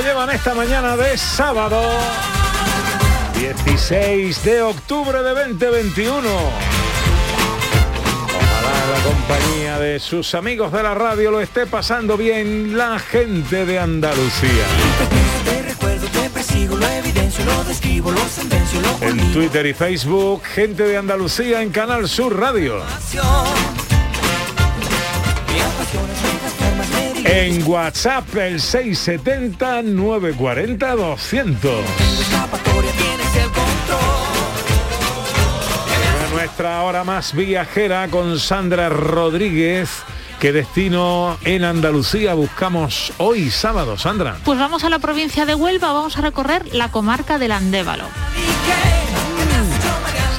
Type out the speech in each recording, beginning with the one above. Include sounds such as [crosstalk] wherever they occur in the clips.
¿Cómo llevan esta mañana de sábado? 16 de octubre de 2021. Ojalá la compañía de sus amigos de la radio lo esté pasando bien la gente de Andalucía. En. Twitter y Facebook, gente de Andalucía en Canal Sur Radio. En WhatsApp el 670-940-200. escapatoria, tienes el control. A nuestra hora más viajera con Sandra Rodríguez. ¿Qué destino en Andalucía buscamos hoy sábado, Sandra? Pues vamos a la provincia de Huelva, vamos a recorrer la comarca del Andévalo.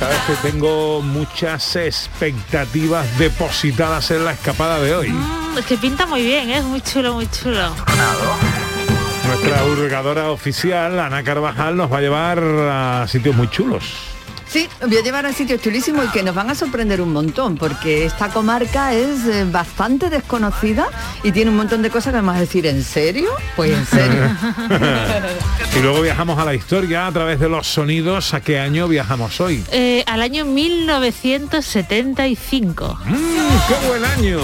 Sabes que tengo muchas expectativas depositadas en la escapada de hoy. Mm, es que pinta muy bien, ¿eh? es muy chulo, muy chulo. Nuestra hurgadora oficial, Ana Carvajal, nos va a llevar a sitios muy chulos. Sí, voy a llevar a sitios chulísimos y que nos van a sorprender un montón, porque esta comarca es eh, bastante desconocida y tiene un montón de cosas que vamos a decir, ¿en serio? Pues en serio. [laughs] y luego viajamos a la historia a través de los sonidos. ¿A qué año viajamos hoy? Eh, al año 1975. ¡Mmm, ¡Qué buen año!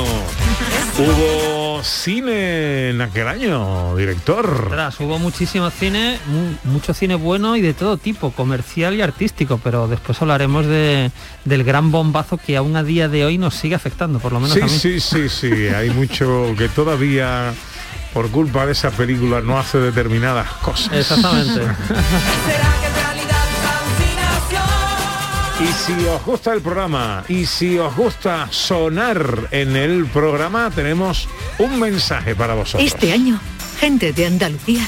Hubo cine en aquel año, director. Hubo muchísimo cine, mu- mucho cine bueno y de todo tipo, comercial y artístico, pero después hablaremos de, del gran bombazo que aún a día de hoy nos sigue afectando, por lo menos Sí, a mí. sí, sí, sí. Hay mucho que todavía, por culpa de esa película, no hace determinadas cosas. Exactamente. [laughs] Y si os gusta el programa y si os gusta sonar en el programa, tenemos un mensaje para vosotros. Este año, gente de Andalucía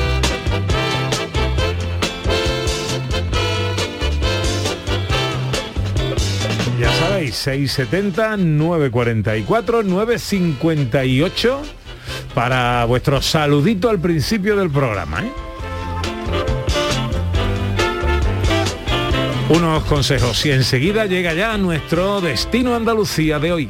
670 944 958 para vuestro saludito al principio del programa. ¿eh? Unos consejos y enseguida llega ya nuestro destino Andalucía de hoy.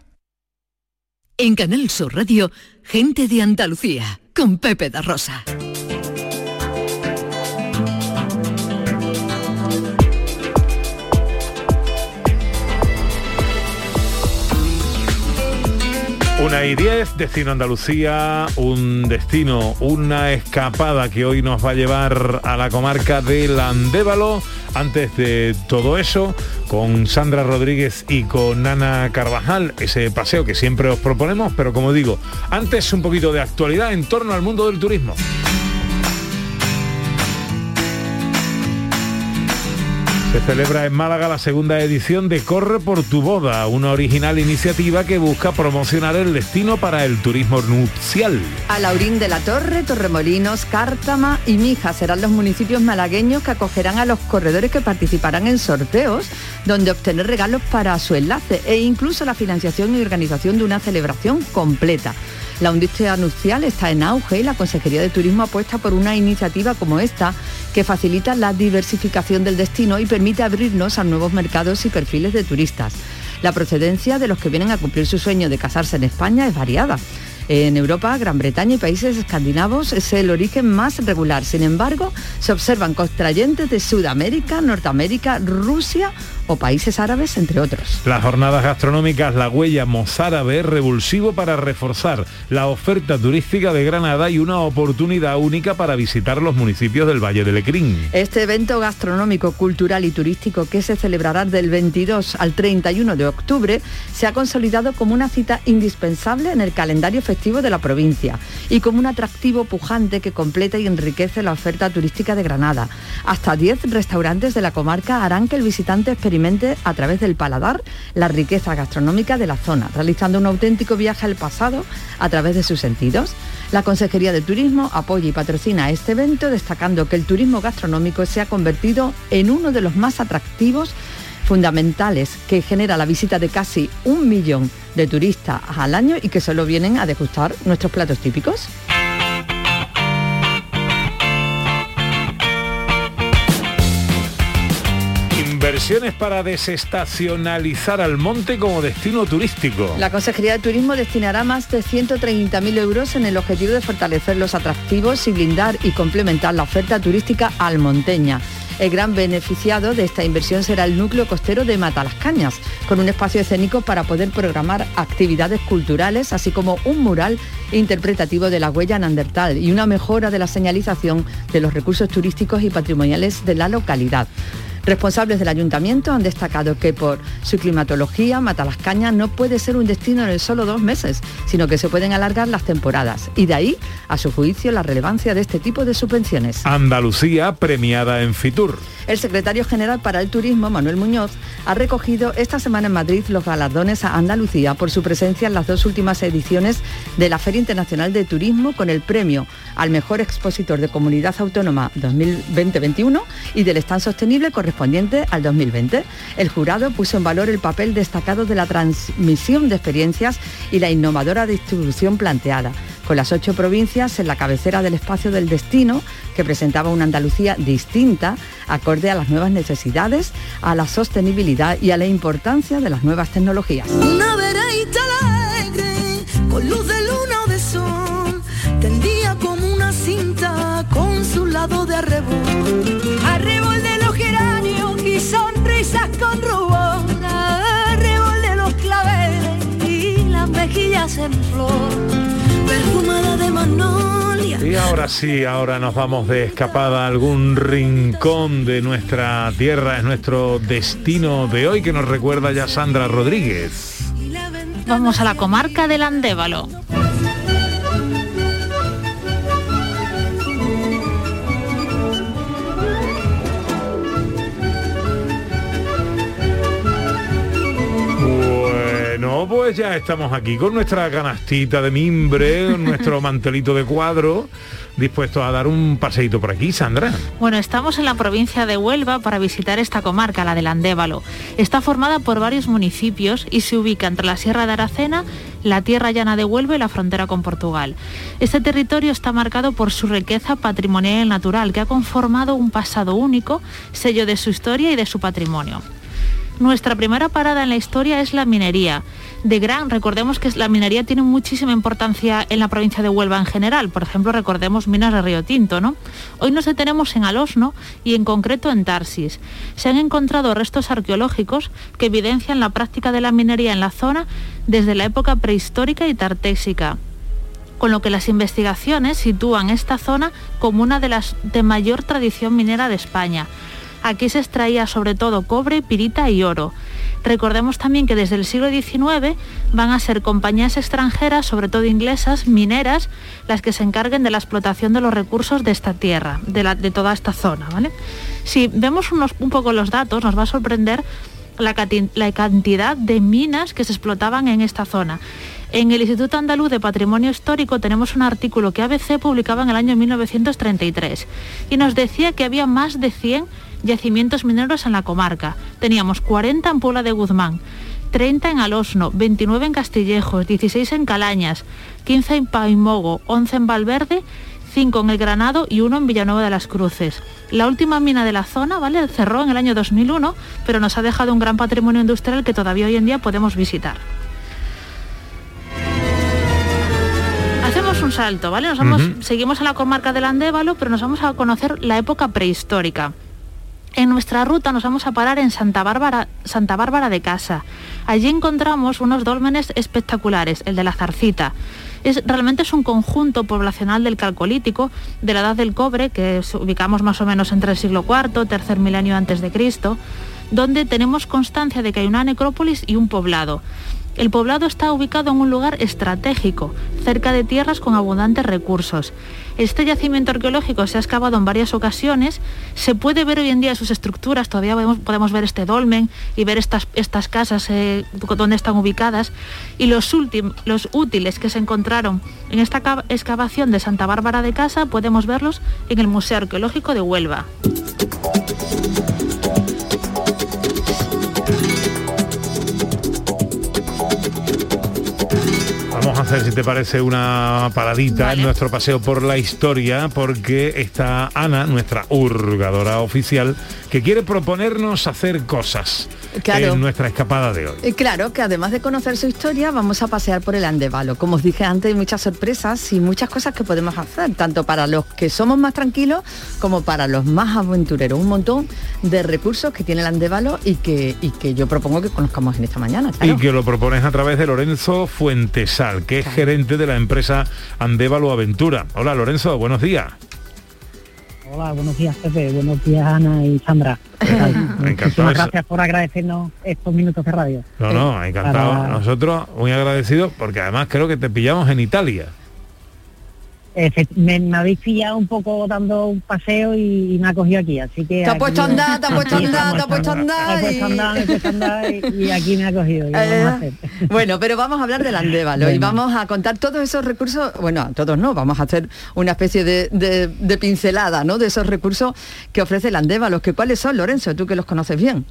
En Canal Sur Radio, gente de Andalucía, con Pepe da Rosa. Una y 10, destino Andalucía, un destino, una escapada que hoy nos va a llevar a la comarca del Andévalo. Antes de todo eso, con Sandra Rodríguez y con Ana Carvajal, ese paseo que siempre os proponemos, pero como digo, antes un poquito de actualidad en torno al mundo del turismo. Se celebra en Málaga la segunda edición de Corre por tu boda, una original iniciativa que busca promocionar el destino para el turismo nupcial. Alaurín de la Torre, Torremolinos, Cártama y Mija serán los municipios malagueños que acogerán a los corredores que participarán en sorteos, donde obtener regalos para su enlace e incluso la financiación y organización de una celebración completa. La industria nupcial está en auge y la Consejería de Turismo apuesta por una iniciativa como esta que facilita la diversificación del destino y permite abrirnos a nuevos mercados y perfiles de turistas. La procedencia de los que vienen a cumplir su sueño de casarse en España es variada. En Europa, Gran Bretaña y países escandinavos es el origen más regular. Sin embargo, se observan contrayentes de Sudamérica, Norteamérica, Rusia o países árabes, entre otros. Las jornadas gastronómicas La Huella Mozárabe es revulsivo para reforzar la oferta turística de Granada y una oportunidad única para visitar los municipios del Valle del Lecrín. Este evento gastronómico, cultural y turístico que se celebrará del 22 al 31 de octubre se ha consolidado como una cita indispensable en el calendario festivo de la provincia y como un atractivo pujante que completa y enriquece la oferta turística de Granada. Hasta 10 restaurantes de la comarca harán que el visitante experimente a través del paladar la riqueza gastronómica de la zona, realizando un auténtico viaje al pasado a través de sus sentidos. La Consejería de Turismo apoya y patrocina este evento, destacando que el turismo gastronómico se ha convertido en uno de los más atractivos fundamentales que genera la visita de casi un millón de turistas al año y que solo vienen a degustar nuestros platos típicos. Inversiones para desestacionalizar al monte como destino turístico. La Consejería de Turismo destinará más de 130.000 euros en el objetivo de fortalecer los atractivos y blindar y complementar la oferta turística almonteña. El gran beneficiado de esta inversión será el núcleo costero de Matalascañas, con un espacio escénico para poder programar actividades culturales, así como un mural interpretativo de la huella neandertal y una mejora de la señalización de los recursos turísticos y patrimoniales de la localidad. Responsables del ayuntamiento han destacado que por su climatología, Matalascañas no puede ser un destino en el solo dos meses, sino que se pueden alargar las temporadas. Y de ahí, a su juicio, la relevancia de este tipo de subvenciones. Andalucía premiada en Fitur. El secretario general para el Turismo, Manuel Muñoz, ha recogido esta semana en Madrid los galardones a Andalucía por su presencia en las dos últimas ediciones de la Feria Internacional de Turismo con el premio al mejor expositor de comunidad autónoma 2020-21 y del stand sostenible correspondiente al 2020. El jurado puso en valor el papel destacado de la transmisión de experiencias y la innovadora distribución planteada con las ocho provincias en la cabecera del espacio del destino, que presentaba una Andalucía distinta, acorde a las nuevas necesidades, a la sostenibilidad y a la importancia de las nuevas tecnologías. Una alegre, con luz de luna de sol, tendía como una cinta con su lado de. Arrebol sonrisas con rubor, arrebol de los claveles y las mejillas en flor, perfumada de magnolia. Y ahora sí, ahora nos vamos de escapada a algún rincón de nuestra tierra, es nuestro destino de hoy que nos recuerda ya Sandra Rodríguez. Vamos a la comarca del Andévalo. Bueno, pues ya estamos aquí con nuestra canastita de mimbre, [laughs] nuestro mantelito de cuadro, dispuestos a dar un paseíto por aquí, Sandra. Bueno, estamos en la provincia de Huelva para visitar esta comarca, la del Andévalo. Está formada por varios municipios y se ubica entre la Sierra de Aracena, la Tierra Llana de Huelva y la frontera con Portugal. Este territorio está marcado por su riqueza patrimonial natural, que ha conformado un pasado único, sello de su historia y de su patrimonio. Nuestra primera parada en la historia es la minería. De gran, recordemos que la minería tiene muchísima importancia en la provincia de Huelva en general. Por ejemplo, recordemos minas de Río Tinto, ¿no? Hoy nos detenemos en Alosno y en concreto en Tarsis. Se han encontrado restos arqueológicos que evidencian la práctica de la minería en la zona desde la época prehistórica y tartésica con lo que las investigaciones sitúan esta zona como una de las de mayor tradición minera de España. Aquí se extraía sobre todo cobre, pirita y oro. Recordemos también que desde el siglo XIX van a ser compañías extranjeras, sobre todo inglesas, mineras, las que se encarguen de la explotación de los recursos de esta tierra, de, toda esta zona. ¿vale? Si vemos unos- un poco los datos, nos va a sorprender la cantidad de minas que se explotaban en esta zona. En el Instituto Andaluz de Patrimonio Histórico tenemos un artículo que ABC publicaba en el año 1933 y nos decía que había más de 100 yacimientos mineros en la comarca. Teníamos 40 en Puebla de Guzmán, 30 en Alosno, 29 en Castillejos, 16 en Calañas, 15 en Paimogo, 11 en Valverde, 5 en El Granado y 1 en Villanueva de las Cruces. La última mina de la zona, ¿vale? Cerró en el año 2001, pero nos ha dejado un gran patrimonio industrial que todavía hoy en día podemos visitar. Hacemos un salto, ¿vale? Nos vamos. Seguimos en la comarca del Andévalo, pero nos vamos a conocer la época prehistórica. En nuestra ruta nos vamos a parar en Santa Bárbara, de Casa. Allí encontramos unos dólmenes espectaculares, el de la Zarcita. Es, realmente es un conjunto poblacional del Calcolítico, de la Edad del Cobre, que ubicamos más o menos entre el siglo IV, tercer milenio antes de Cristo, donde tenemos constancia de que hay una necrópolis y un poblado. El poblado está ubicado en un lugar estratégico, cerca de tierras con abundantes recursos. Este yacimiento arqueológico se ha excavado en varias ocasiones, se puede ver hoy en día sus estructuras, todavía podemos, ver este dolmen y ver estas, estas casas eh, donde están ubicadas, y los, los útiles que se encontraron en esta ca- excavación de Santa Bárbara de Casa podemos verlos en el Museo Arqueológico de Huelva. Hacer, si te parece, una paradita en nuestro paseo por la historia, porque está Ana, nuestra hurgadora oficial, que quiere proponernos hacer cosas Claro. en nuestra escapada de hoy. Eh, Claro que además de conocer su historia, vamos a pasear por el Andévalo. Como os dije antes, hay muchas sorpresas y muchas cosas que podemos hacer, tanto para los que somos más tranquilos como para los más aventureros. Un montón de recursos que tiene el Andévalo y que, y que yo propongo que conozcamos en esta mañana. claro. Y que lo propones a través de Lorenzo Fuentesal, que es gerente de la empresa Andévalo Aventura. Hola Lorenzo, buenos días. Hola, buenos días Pepe, buenos días Ana y Sandra. [laughs] Muchísimas gracias por agradecernos estos minutos de radio. No, no, encantado. Para- Nosotros muy agradecidos porque además creo que te pillamos en Italia. Me, me habéis pillado un poco dando un paseo y, y me ha cogido aquí, así que... Te ha puesto a andar, te ha puesto a andar, te ha puesto a andar puesto y- andar, me he puesto a andar y, y aquí me ha cogido. [laughs] [laughs] Bueno, pero vamos a hablar del Andévalo y vamos a contar todos esos recursos, bueno, a todos no, vamos a hacer una especie de, de- de pincelada, ¿no? De esos recursos que ofrece el Andévalo, que cuáles son, Lorenzo, tú que los conoces bien.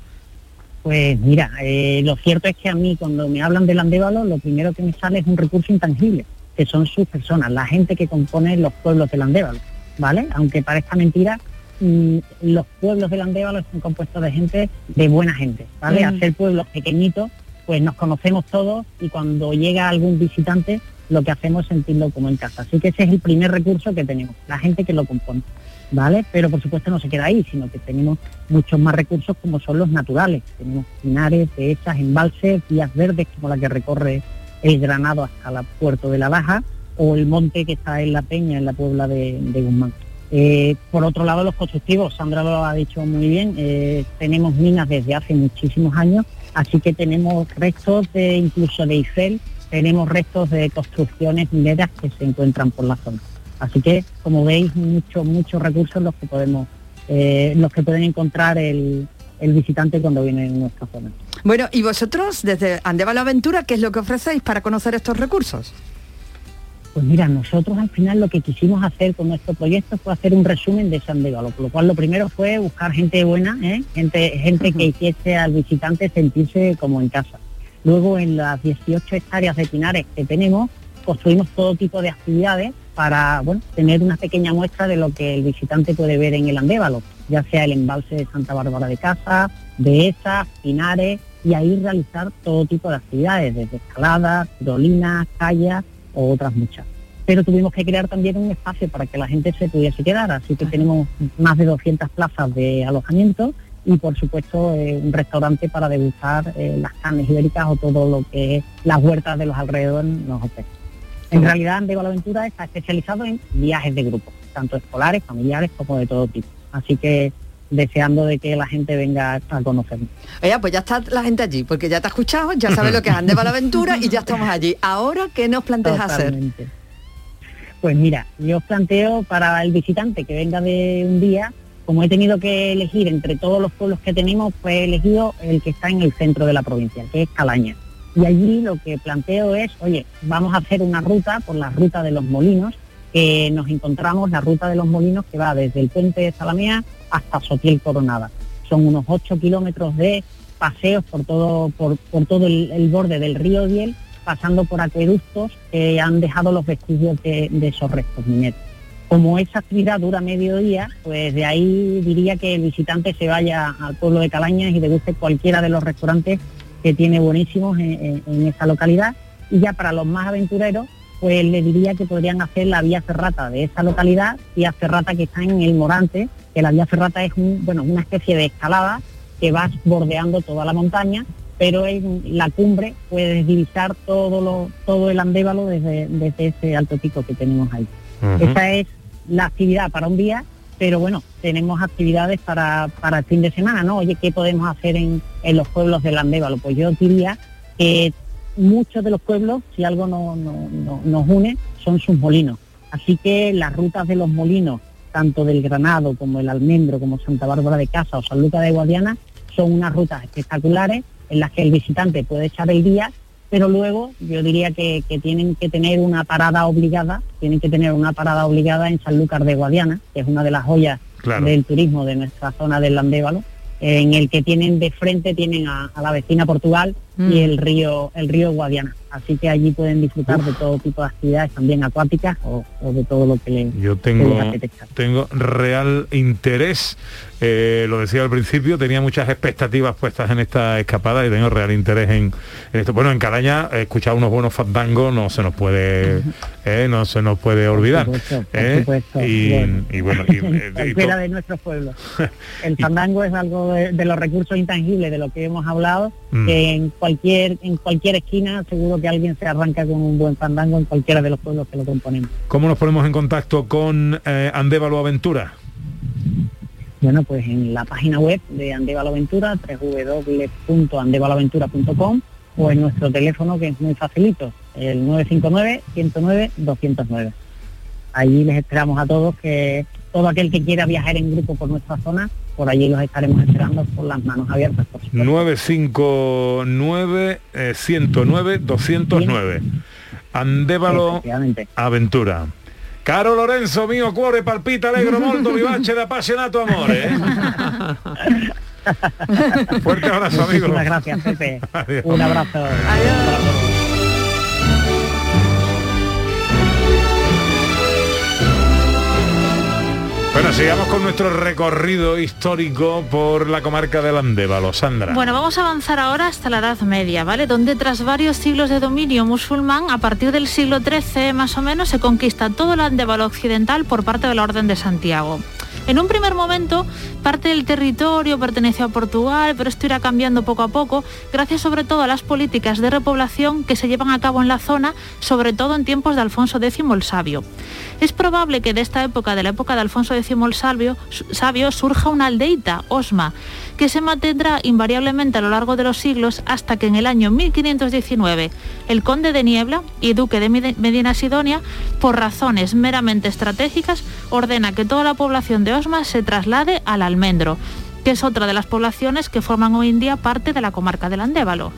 Pues mira, eh, lo cierto es que a mí cuando me hablan del Andévalo, lo primero que me sale es un recurso intangible, que son sus personas, la gente que compone los pueblos del Andévalo, ¿vale? Aunque parezca mentira, mm, los pueblos del Andévalo están compuestos de gente, de buena gente, ¿vale? Mm. Al ser pueblos pequeñitos, pues nos conocemos todos y cuando llega algún visitante, lo que hacemos es sentirlo como en casa. Así que ese es el primer recurso que tenemos, la gente que lo compone. ¿vale? Pero por supuesto no se queda ahí, sino que tenemos muchos más recursos como son los naturales. Tenemos pinares, dehesas, embalses, vías verdes como la que recorre el Granado hasta el puerto de la Baja o el monte que está en La Peña, en la Puebla de, de Guzmán. Eh, por otro lado, los constructivos, Sandra lo ha dicho muy bien, eh, tenemos minas desde hace muchísimos años, así que tenemos restos de incluso de Eiffel, tenemos restos de construcciones mineras que se encuentran por la zona. Así que, como veis, muchos, muchos recursos los que podemos, eh, los que pueden encontrar el, el visitante cuando viene en nuestra zona. Bueno, y vosotros, desde Andévalo Aventura, ¿qué es lo que ofrecéis para conocer estos recursos? Pues mira, nosotros al final lo que quisimos hacer con nuestro proyecto fue hacer un resumen de Andévalo, por lo cual lo primero fue buscar gente buena, ¿eh? gente, gente que hiciese al visitante sentirse como en casa. Luego en las 18 hectáreas de pinares que tenemos, construimos todo tipo de actividades para bueno, tener una pequeña muestra de lo que el visitante puede ver en el Andévalo, ya sea el embalse de Santa Bárbara de Casa, dehesas, pinares, y ahí realizar todo tipo de actividades, desde escaladas, tirolinas, callas o otras muchas. Pero tuvimos que crear también un espacio para que la gente se pudiese quedar, así que tenemos más de 200 plazas de alojamiento y por supuesto eh, un restaurante para degustar eh, las carnes ibéricas o todo lo que es las huertas de los alrededores nos ofrecen. En realidad Andego la Aventura está especializado en viajes de grupo, tanto escolares, familiares como de todo tipo. Así que deseando de que la gente venga a conocernos. Oye, pues ya está la gente allí, porque ya te ha escuchado, ya sabe lo que es Andeva la Aventura y ya estamos allí. Ahora, ¿qué nos planteas hacer? Pues mira, yo os planteo para el visitante que venga de un día, como he tenido que elegir entre todos los pueblos que tenemos, pues he elegido el que está en el centro de la provincia, que es Calaña. Y allí lo que planteo es, oye, vamos a hacer una ruta por la ruta de los molinos, que nos encontramos la ruta de los molinos que va desde el puente de Salamea hasta Sotiel Coronada. Son unos 8 kilómetros de paseos por todo, por, todo el, borde del río Diel, pasando por acueductos que han dejado los vestigios de, esos restos mineros. Como esa actividad dura mediodía, pues de ahí diría que el visitante se vaya al pueblo de Calañas y deguste cualquiera de los restaurantes que tiene buenísimos en, en- en esa localidad. Y ya para los más aventureros, pues le diría que podrían hacer la vía ferrata de esa localidad, vía ferrata que está en el Morante, que la vía ferrata es un, bueno, una especie de escalada que vas bordeando toda la montaña, pero en la cumbre puedes divisar todo, lo, todo el andévalo desde, desde ese alto pico que tenemos ahí. Esa es la actividad para un día, pero bueno, tenemos actividades para, para el fin de semana, ¿no? Oye, ¿qué podemos hacer en, en los pueblos del Andévalo? Pues yo diría que muchos de los pueblos, si algo no- no- no- nos une, son sus molinos. Así que las rutas de los molinos, tanto del Granado como el Almendro, como Santa Bárbara de Casa o San Lucas de Guadiana, son unas rutas espectaculares en las que el visitante puede echar el día, pero luego yo diría que, que tienen que tener una parada obligada, tienen que tener una parada obligada en San Lucas de Guadiana, que es una de las joyas Claro. del turismo de nuestra zona del Andévalo, en el que tienen de frente tienen a, a la vecina Portugal Mm. y el río el río Guadiana. Así que allí pueden disfrutar de todo tipo de actividades también acuáticas o, o de todo lo que les, Yo tengo, tengo real interés, eh, lo decía al principio, tenía muchas expectativas puestas en esta escapada y tengo real interés en, en esto. Bueno, en Calaña, escuchar unos buenos fandangos no se nos puede, eh, no se nos puede olvidar. supuesto, por eh, supuesto. y, Bueno. y bueno, y, [laughs] eh, y de nuestros pueblos. [laughs] El fandango es algo de, de los recursos intangibles de lo que hemos hablado, Mm. que en cualquier en cualquier esquina seguro que alguien se arranca con un buen fandango en cualquiera de los pueblos que lo componemos. ¿Cómo nos ponemos en contacto con eh, Andévalo Aventura? Bueno, pues en la página web de Andevalo Aventura, www.andevaloaventura.com o en nuestro teléfono que es muy facilito, el 959-109-209. Allí les esperamos a todos que todo aquel que quiera viajar en grupo por nuestra zona, por allí los estaremos esperando con las manos abiertas. Por supuesto. 959 eh, 109 209 Andévalo. Aventura Caro Lorenzo, mío cuore palpita alegro molto vivace de apasionato amore eh? [laughs] Fuerte abrazo, amigo. Muchísimas gracias, Pepe. Adiós. Un abrazo. Bueno, sigamos con nuestro recorrido histórico por la comarca del Andévalo, Sandra. Bueno, vamos a avanzar ahora hasta la Edad Media, ¿vale? Donde tras varios siglos de dominio musulmán, a partir del siglo XIII más o menos, se conquista todo el Andévalo occidental por parte de la Orden de Santiago. En un primer momento, parte del territorio perteneció a Portugal, pero esto irá cambiando poco a poco, gracias sobre todo a las políticas de repoblación que se llevan a cabo en la zona, sobre todo en tiempos de Alfonso X el Sabio. Es probable que de esta época, de la época de Alfonso X el Sabio, sabio surja una aldeita, Osma, que se mantendrá invariablemente a lo largo de los siglos hasta que en el año 1519 el conde de Niebla y duque de Medina Sidonia, por razones meramente estratégicas, ordena que toda la población de Osma se traslade al Almendro, que es otra de las poblaciones que forman hoy en día parte de la comarca del Andévalo.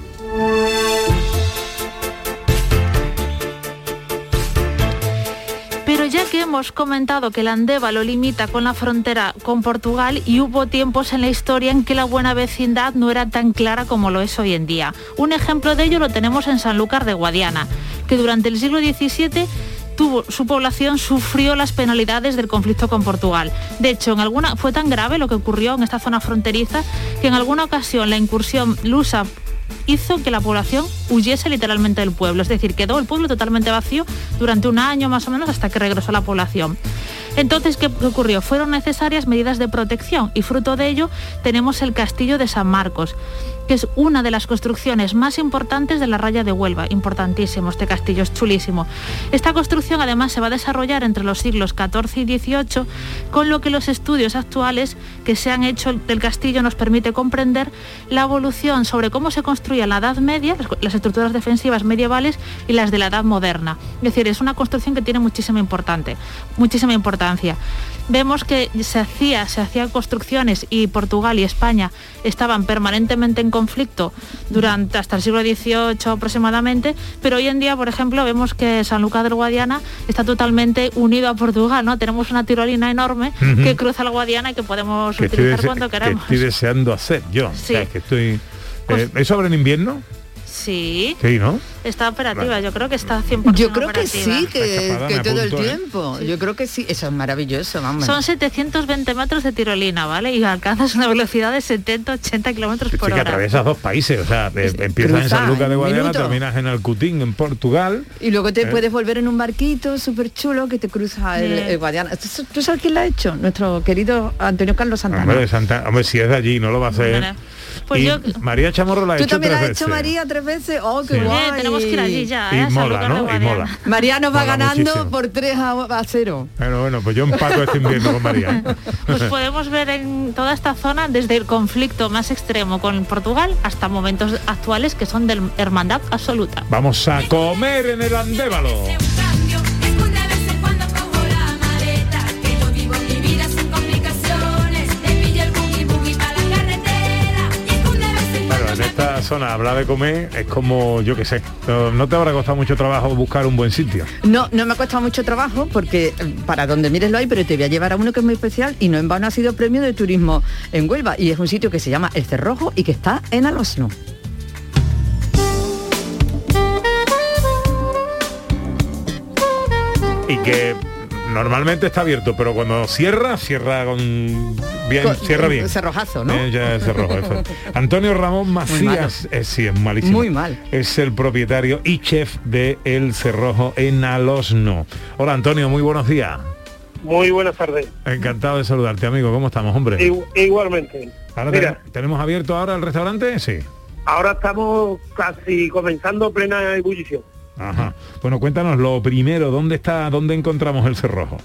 Hemos comentado que el Andévalo limita con la frontera con Portugal y hubo tiempos en la historia en que la buena vecindad no era tan clara como lo es hoy en día. Un ejemplo de ello lo tenemos en Sanlúcar de Guadiana, que durante el siglo XVII tuvo, su población sufrió las penalidades del conflicto con Portugal. De hecho, en alguna, fue tan grave lo que ocurrió en esta zona fronteriza que en alguna ocasión la incursión lusa hizo que la población huyese literalmente del pueblo, es decir, quedó el pueblo totalmente vacío durante un año más o menos hasta que regresó la población. Entonces, ¿qué ocurrió? Fueron necesarias medidas de protección y fruto de ello tenemos el castillo de San Marcos que es una de las construcciones más importantes de la raya de Huelva. Importantísimo, este castillo es chulísimo. Esta construcción además se va a desarrollar entre los siglos XIV y XVIII, con lo que los estudios actuales que se han hecho del castillo nos permite comprender la evolución sobre cómo se construía la Edad Media, las estructuras defensivas medievales y las de la Edad Moderna. Es decir, es una construcción que tiene muchísima, importante, muchísima importancia vemos que se hacía, se hacían construcciones y Portugal y España estaban permanentemente en conflicto durante hasta el siglo XVIII aproximadamente, pero hoy en día, por ejemplo, vemos que San Lucas del Guadiana está totalmente unido a Portugal, ¿no? Tenemos una tirolina enorme que cruza el Guadiana y que podemos que utilizar cuando que queramos. estoy deseando hacer yo. O Sí. que estoy... Eh, ¿Eso abre en invierno? Sí, Sí, ¿no? está operativa, yo creo que está 100% Yo creo que sí, que, que todo el ¿eh? tiempo. Yo creo que sí, eso es maravilloso, vamos. Son 720 metros de tirolina, ¿vale? Y alcanzas una velocidad de 70-80 kilómetros Sí, por que hora. atraviesas dos países, o sea, eh, empiezas en cruza San Lucas de en Guadiana, minuto. terminas en Alcutín, en Portugal. Y luego te Eh. puedes volver en un barquito súper chulo que te cruza el, el Guadiana. ¿Tú, sabes quién lo ha hecho? Nuestro querido Antonio Carlos Santana. Hombre, Santa- hombre, si es de allí, no lo va a hacer. Vale. Pues Y yo- María Chamorro la ha ¿Tú hecho también tres has veces. hecho María tres veces? ¡Oh, qué Sí. guay! Bien, tenemos que ir allí ya, Y ¿eh? a San mola, ¿no? Y mola. María nos va Mola ganando muchísimo. por 3 a, a 0. Bueno, bueno, pues yo empato este invierno con María. ¿eh? [laughs] Pues podemos ver en toda esta zona desde el conflicto más extremo con Portugal hasta momentos actuales que son de hermandad absoluta. Vamos a comer en el Andévalo. Esta zona hablar de comer es como, yo qué sé, no te habrá costado mucho trabajo buscar un buen sitio. No, no me ha costado mucho trabajo porque eh, para donde mires lo hay, pero te voy a llevar a uno que es muy especial y no en vano ha sido premio de turismo en Huelva y es un sitio que se llama El Cerrojo y que está en Alosno. Y que normalmente está abierto, pero cuando cierra, cierra con bien, Con- cierra bien. cerrojazo, ¿no? Eh, ya es cerrojo, eso. [laughs] Antonio Ramón Macías, eh, sí, es malísimo. Muy mal. Es el propietario y chef de El Cerrojo en Alosno. Hola Antonio, muy buenos días. Muy buenas tardes. Encantado de saludarte, amigo. ¿Cómo estamos, hombre? Igu- Igualmente. Ahora Mira, ten- ¿Tenemos abierto ahora el restaurante? Sí. ahora estamos casi comenzando plena ebullición. Ajá. Bueno, cuéntanos lo primero, ¿dónde está, dónde encontramos el cerrojo?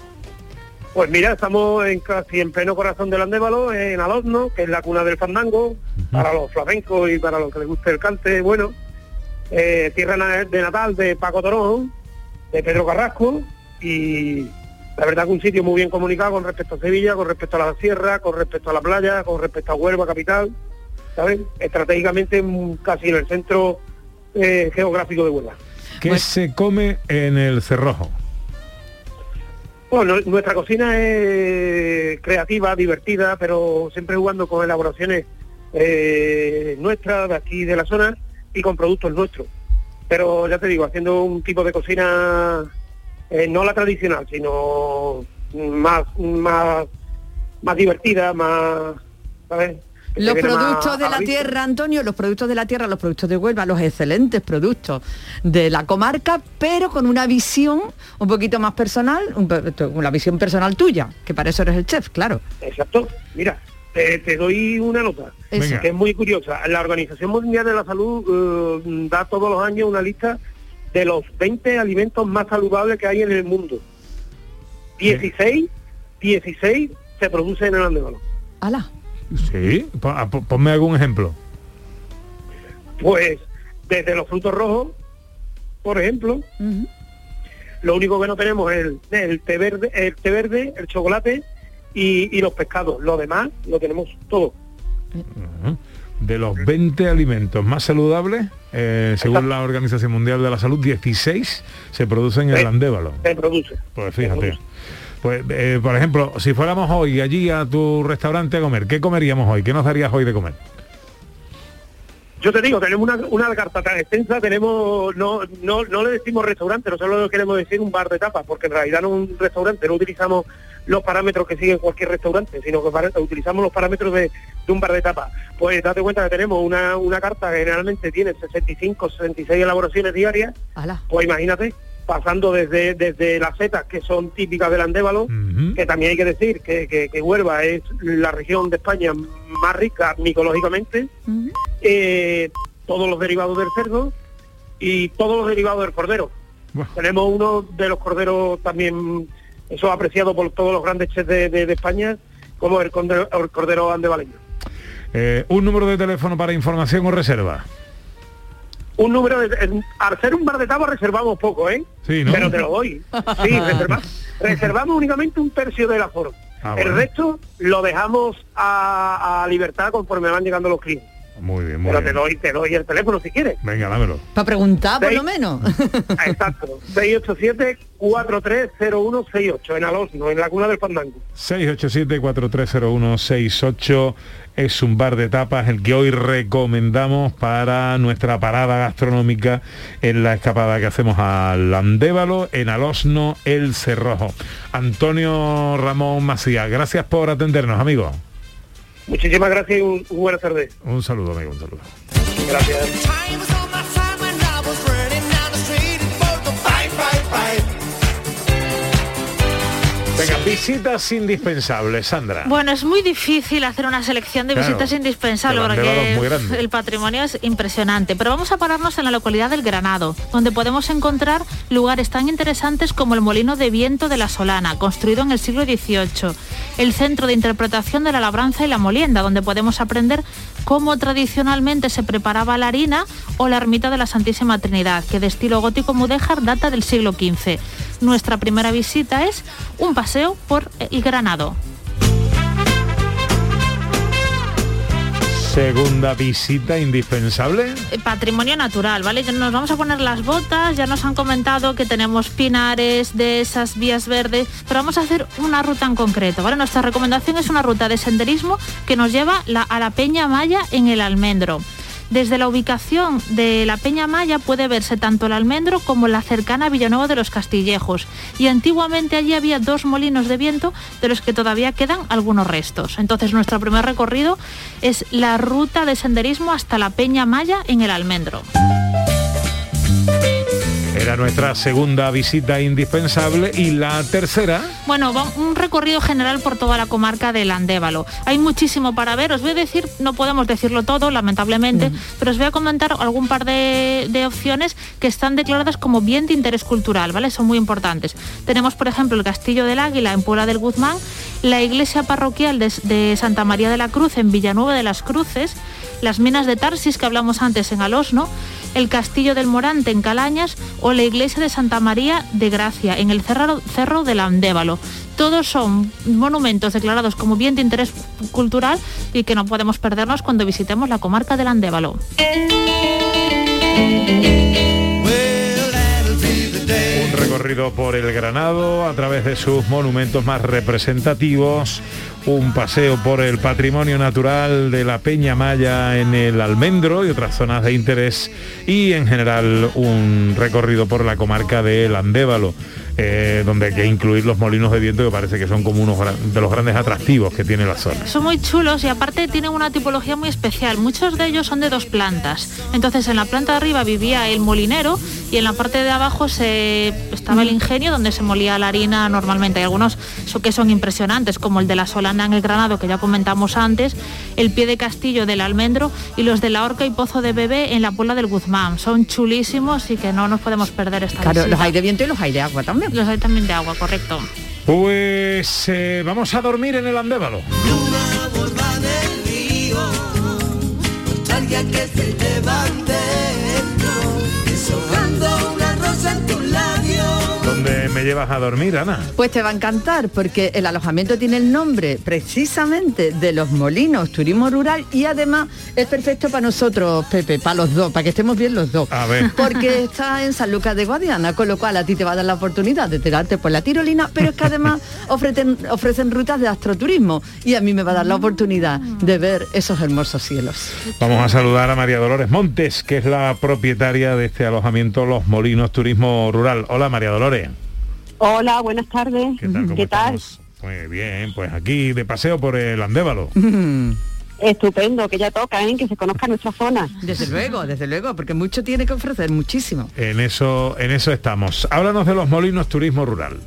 Pues mira, estamos en casi en pleno corazón del Andévalo, en Alosno, que es la cuna del fandango, para los flamencos y para los que les guste el cante, bueno, eh, tierra de natal de Paco Torón, de Pedro Carrasco, y la verdad que un sitio muy bien comunicado con respecto a Sevilla, con respecto a la sierra, con respecto a la playa, con respecto a Huelva capital, ¿sabes? Estratégicamente mm, casi en el centro eh, geográfico de Huelva. ¿Qué se come en el cerrojo? Bueno, nuestra cocina es creativa, divertida, pero siempre jugando con elaboraciones eh, nuestras, de aquí de la zona, y con productos nuestros. Pero ya te digo, haciendo un tipo de cocina, eh, no la tradicional, sino más, más, más divertida, más, ¿sabes? Que Los productos de la tierra, Antonio, los productos de la tierra, los productos de Huelva, los excelentes productos de la comarca, pero con una visión un poquito más personal, un pe- una visión personal tuya, que para eso eres el chef, claro. Exacto. Mira, te, te doy una nota. Venga. que es muy curiosa. La Organización Mundial de la Salud eh, da todos los años una lista de los 20 alimentos más saludables que hay en el mundo. 16, 16 se producen en el Andévalo. Ala. Sí, Po- a- po- ponme algún ejemplo. Pues desde los frutos rojos, por ejemplo, lo único que no tenemos es el, el té verde, el té verde, el chocolate y, y los pescados. Lo demás lo tenemos todo. De los 20 alimentos más saludables, eh, según la Organización Mundial de la Salud, 16 se producen en el Andévalo. Se produce. Pues fíjate. Pues, eh, por ejemplo, si fuéramos hoy allí a tu restaurante a comer, ¿qué comeríamos hoy? ¿Qué nos darías hoy de comer? Yo te digo, tenemos una, una carta tan extensa, tenemos, no, no, no le decimos restaurante, nosotros le queremos decir un bar de tapas, porque en realidad no es un restaurante, no utilizamos los parámetros que siguen cualquier restaurante, sino que para- utilizamos los parámetros de, de un bar de tapas. Pues date cuenta que tenemos una, una carta que generalmente tiene 65, 66 elaboraciones diarias, Ala. pues imagínate, pasando desde, desde las setas que son típicas del Andévalo, que también hay que decir que, que, que Huelva es la región de España más rica micológicamente, eh, todos los derivados del cerdo y todos los derivados del cordero. Tenemos uno de los corderos también, eso apreciado por todos los grandes chefs de, de- de España, como el cordero, el cordero andevaleño. Eh, un número de teléfono para información o reserva. Un número de, en- al ser un bar de tapas reservamos poco, ¿eh? Sí, ¿no? Pero te lo doy. Sí, [laughs] reserva- reservamos únicamente un tercio del aforo. Ah, el bueno. resto lo dejamos a, a libertad conforme van llegando los clientes. Muy bien, muy Pero te bien. doy, te doy el teléfono si quieres. Venga, dámelo. Para preguntar, por lo menos. [laughs] [laughs] Exacto. 687-430168 en Alosno, en la cuna del Fandango. 687-430168 es un bar de tapas el que hoy recomendamos para nuestra parada gastronómica en la escapada que hacemos al Andévalo, en Alosno, El Cerrojo. Antonio Ramón Macías, gracias por atendernos, amigo. Muchísimas gracias y un, un buenas tardes. Un saludo, amigo, un saludo. Gracias. Venga, visitas indispensables, Sandra. Bueno, es muy difícil hacer una selección de Claro, visitas indispensables porque el patrimonio es impresionante. Pero vamos a pararnos en la localidad del Granado, donde podemos encontrar lugares tan interesantes como el Molino de Viento de la Solana, construido en el siglo XVIII, el Centro de Interpretación de la Labranza y la Molienda, donde podemos aprender cómo tradicionalmente se preparaba la harina, o la ermita de la Santísima Trinidad, que de estilo gótico mudéjar data del siglo XV. Nuestra primera visita es un paseo por el Granado. Segunda visita indispensable. Eh, patrimonio natural, ¿vale? Ya nos vamos a poner las botas, ya nos han comentado que tenemos pinares de esas vías verdes, pero vamos a hacer una ruta en concreto, ¿vale? Nuestra recomendación es una ruta de senderismo que nos lleva la- a la Peña Maya en el Almendro. Desde la ubicación de la Peña Maya puede verse tanto el Almendro como la cercana Villanueva de los Castillejos. Y antiguamente allí había dos molinos de viento de los que todavía quedan algunos restos. Entonces nuestro primer recorrido es la ruta de senderismo hasta la Peña Maya en el Almendro. Era nuestra segunda visita indispensable y la tercera. Bueno, va un recorrido general por toda la comarca del Andévalo. Hay muchísimo para ver, os voy a decir, no podemos decirlo todo, lamentablemente, pero os voy a comentar algún par de, de opciones que están declaradas como bien de interés cultural, ¿vale? Son muy importantes. Tenemos, por ejemplo, el Castillo del Águila en Puebla del Guzmán, la iglesia parroquial de, de Santa María de la Cruz en Villanueva de las Cruces, las minas de Tarsis que hablamos antes en Alosno, el Castillo del Morante en Calañas o la iglesia de Santa María de Gracia en el Cerro, Cerro del Andévalo. Todos son monumentos declarados como bien de interés cultural y que no podemos perdernos cuando visitemos la comarca del Andévalo. Recorrido por el Granado a través de sus monumentos más representativos, un paseo por el patrimonio natural de la Peña Maya en el Almendro y otras zonas de interés. Y en general un recorrido por la comarca del Andévalo, eh, donde hay que incluir los molinos de viento que parece que son como unos gran- de los grandes atractivos que tiene la zona. Son muy chulos y aparte tienen una tipología muy especial. Muchos de ellos son de dos plantas. Entonces en la planta de arriba vivía el molinero y en la parte de abajo se estaba el ingenio donde se molía la harina normalmente. Hay algunos so- que son impresionantes, como el de la Solana en el Granado, que ya comentamos antes, el pie de castillo del Almendro y los de la Horca y Pozo de Bebé en la Puebla del Guzmán. Son chulísimos y que no nos podemos perder esta Claro, visita. los hay de viento y los hay de agua también. Los hay también de agua, correcto. Pues eh, vamos a dormir en el Andévalo. Nostalgia que se llevan llevas a dormir, Ana? Pues te va a encantar porque el alojamiento tiene el nombre precisamente de los molinos turismo rural y además es perfecto para nosotros, Pepe, para los dos, para que estemos bien los dos. A ver. Porque [laughs] está en San Lucas de Guadiana, con lo cual a ti te va a dar la oportunidad de tirarte por la tirolina, pero es que además [laughs] ofrecen, ofrecen rutas de astroturismo y a mí me va a dar la oportunidad de ver esos hermosos cielos. Vamos a saludar a María Dolores Montes, que es la propietaria de este alojamiento Los Molinos Turismo Rural. Hola María Dolores. Hola, buenas tardes. ¿Qué tal? ¿Cómo estamos? Muy bien, pues aquí de paseo por el Andévalo. [laughs] Estupendo, que ya toca, ¿eh? que se conozca nuestra zona. Desde luego, desde luego, porque mucho tiene que ofrecer, muchísimo. En eso, en eso estamos. Háblanos de los Molinos Turismo Rural.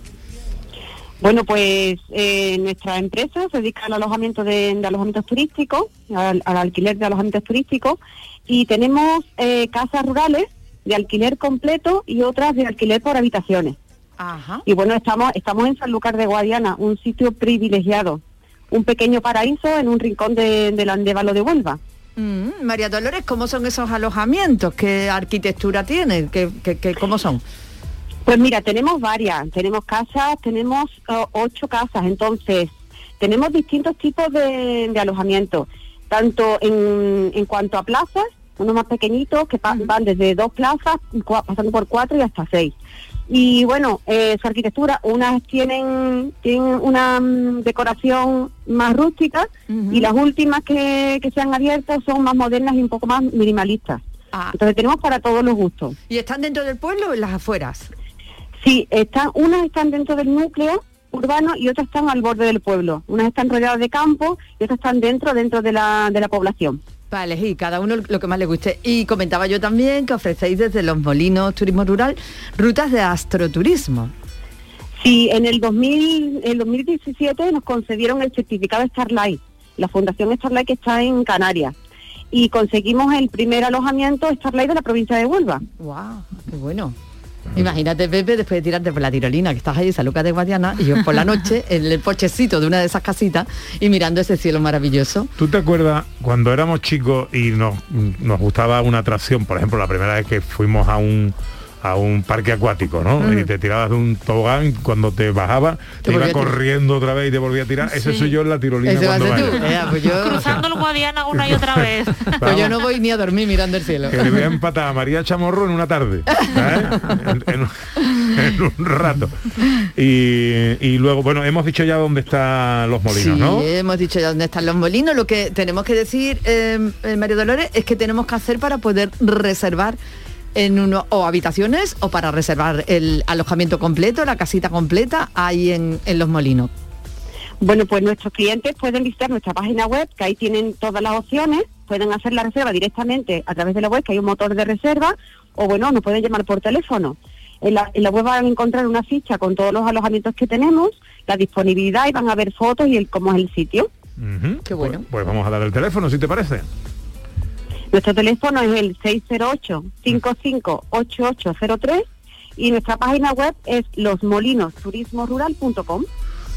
Bueno, pues eh, nuestra empresa se dedica al alojamiento de, de alojamientos turísticos, al, al alquiler de alojamientos turísticos, y tenemos eh, casas rurales de alquiler completo y otras de alquiler por habitaciones. Ajá. Y bueno, estamos, estamos en Sanlúcar de Guadiana, un sitio privilegiado, un pequeño paraíso en un rincón de, del Andévalo de Huelva. Mm, María Dolores, ¿cómo son esos alojamientos? ¿Qué arquitectura tienen? ¿Qué, qué- qué- cómo son? Pues mira, tenemos varias, tenemos casas, tenemos ocho casas, entonces tenemos distintos tipos de, de alojamiento, tanto en, en cuanto a plazas, unos más pequeñitos que pa- van desde dos plazas, pasando por cuatro y hasta seis. Y bueno, eh, su arquitectura, unas tienen, tienen una mm, decoración más rústica y las últimas que, que se han abierto son más modernas y un poco más minimalistas. Entonces tenemos para todos los gustos. ¿Y están dentro del pueblo o en las afueras? Sí, están, unas están dentro del núcleo urbano y otras están al borde del pueblo. Unas están rodeadas de campo y otras están dentro, dentro de la, de la población. Vale, y cada uno lo que más le guste. Y comentaba yo también que ofrecéis desde los molinos turismo rural rutas de astroturismo. Sí, en el 2000, el 2017 nos concedieron el certificado Starlight, la Fundación Starlight que está en Canarias. Y conseguimos el primer alojamiento Starlight de la provincia de Huelva. ¡Wow! ¡Qué bueno! Imagínate, Pepe, después de tirarte por la tirolina, que estás ahí San Lucas de Guadiana, y yo por la noche [laughs] en el porchecito de una de esas casitas y mirando ese cielo maravilloso. ¿Tú te acuerdas cuando éramos chicos y nos, nos gustaba una atracción? Por ejemplo, la primera vez que fuimos a un a un parque acuático, ¿no? Mm. Y te tirabas de un tobogán, cuando te bajaba, te, Te iba corriendo otra vez y te volvía a tirar. Ese Sí. soy yo en la tirolina Ese cuando vaya. Eh, pues yo, Cruzando el Guadiana una y otra vez. [laughs] pues yo no voy ni a dormir mirando el cielo. Que le voy a empatar a María Chamorro en una tarde. ¿sabes? En, en un- en un rato. Y, y luego, bueno, hemos dicho ya dónde están los molinos, sí, ¿no? hemos dicho ya dónde están los molinos. Lo que tenemos que decir, eh, eh, María Dolores, es que tenemos que hacer para poder reservar en uno o habitaciones o para reservar el alojamiento completo, la casita completa ahí en, en los molinos. Bueno, pues nuestros clientes pueden visitar nuestra página web, que ahí tienen todas las opciones, pueden hacer la reserva directamente a través de la web, que hay un motor de reserva, o bueno, nos pueden llamar por teléfono. En la, en la web van a encontrar una ficha con todos los alojamientos que tenemos, la disponibilidad y van a ver fotos y el cómo es el sitio. Ujú. Qué bueno. Pues, pues vamos a dar el teléfono, si te parece. Nuestro teléfono es el 608-558803 y nuestra página web es losmolinosturismorural.com.